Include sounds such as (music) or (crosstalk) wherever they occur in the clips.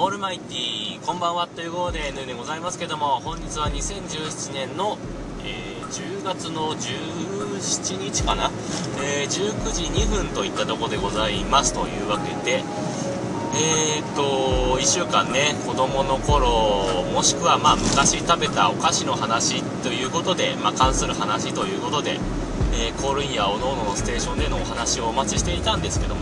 オールマイティーこんばんはということで N でございますけども本日は2017年の、えー、10月の17日かな、えー、19時2分といったところでございますというわけでえー、っと1週間ね子供の頃もしくはまあ昔食べたお菓子の話ということで、まあ、関する話ということで、えー、コールインやおのおののステーションでのお話をお待ちしていたんですけども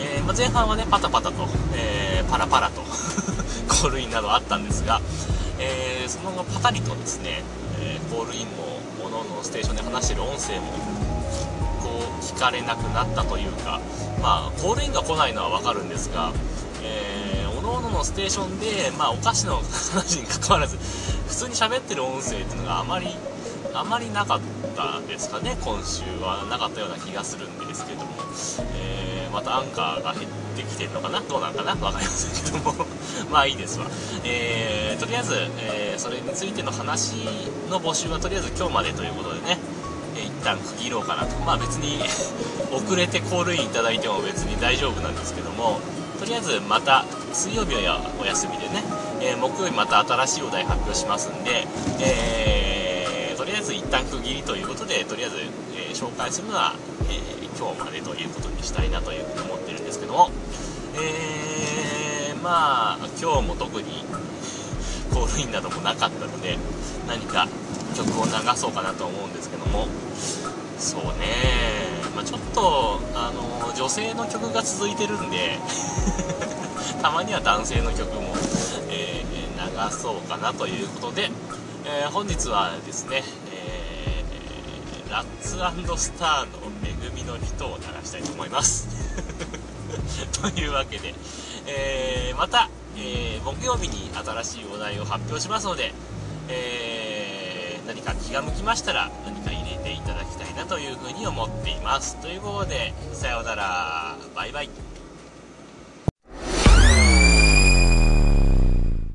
え、まあ、前半はねパタパタと、えー、パラパラと (laughs) コールインなどあったんですが、えー、その後パタリとですね、えコールインも各々のステーションで話してる音声もこう聞かれなくなったというかまあコールインが来ないのは分かるんですが、えー、各々のステーションで、まあ、お菓子の話にかかわらず普通に喋ってる音声っていうのがあまりあまりなかったですかね今週はなかったような気がするんですけども、えー、またアンカーが減ってきてるのかなどうなんかな分かりませんけども。(laughs) まあいいですわ、えー、とりあえず、えー、それについての話の募集はとりあえず今日までということでね、え一旦区切ろうかなと。まあ別に (laughs) 遅れてコールインいただいても別に大丈夫なんですけども。とりあえずまた水曜日はお休みでね、え木曜日また新しいお題発表しますんで、えーず一旦区切りということでとりあえず、えー、紹介するのは、えー、今日までということにしたいなというふうに思ってるんですけども。えー、まあ今日も特にコールインなどもなかったので何か曲を流そうかなと思うんですけども。そうね、まあ、ちょっとあの女性の曲が続いてるんで (laughs) たまには男性の曲も、えー、流そうかなということで。えー、本日はですね、ラッツスターの恵みの人を鳴らしたいと思います。(laughs) というわけで、えー、また、えー木曜日に新しいお題を発表しますので、え何か気が向きましたら何か入れていただきたいなというふうに思っています。ということでさようなら。バイバイ。